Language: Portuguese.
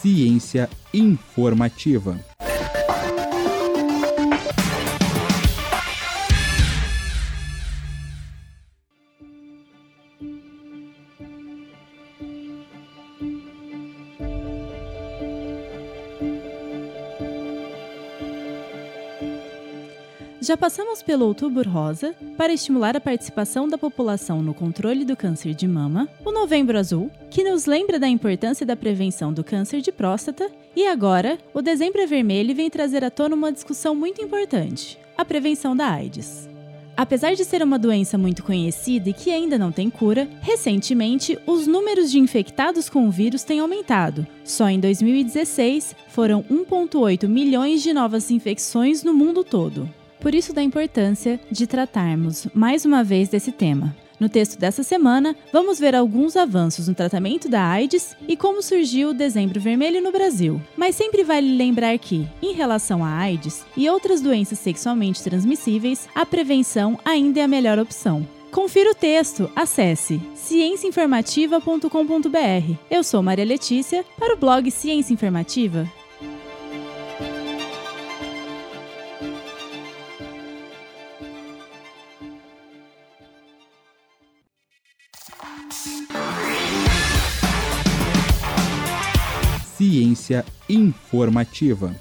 Ciência informativa. Já passamos pelo Outubro Rosa para estimular a participação da população no controle do câncer de mama, o Novembro Azul, que nos lembra da importância da prevenção do câncer de próstata, e agora o Dezembro Vermelho vem trazer à tona uma discussão muito importante: a prevenção da AIDS. Apesar de ser uma doença muito conhecida e que ainda não tem cura, recentemente os números de infectados com o vírus têm aumentado. Só em 2016 foram 1,8 milhões de novas infecções no mundo todo. Por isso da importância de tratarmos mais uma vez desse tema. No texto dessa semana, vamos ver alguns avanços no tratamento da AIDS e como surgiu o Dezembro Vermelho no Brasil. Mas sempre vale lembrar que, em relação à AIDS e outras doenças sexualmente transmissíveis, a prevenção ainda é a melhor opção. Confira o texto, acesse cienciainformativa.com.br. Eu sou Maria Letícia, para o blog Ciência Informativa. Ciência informativa.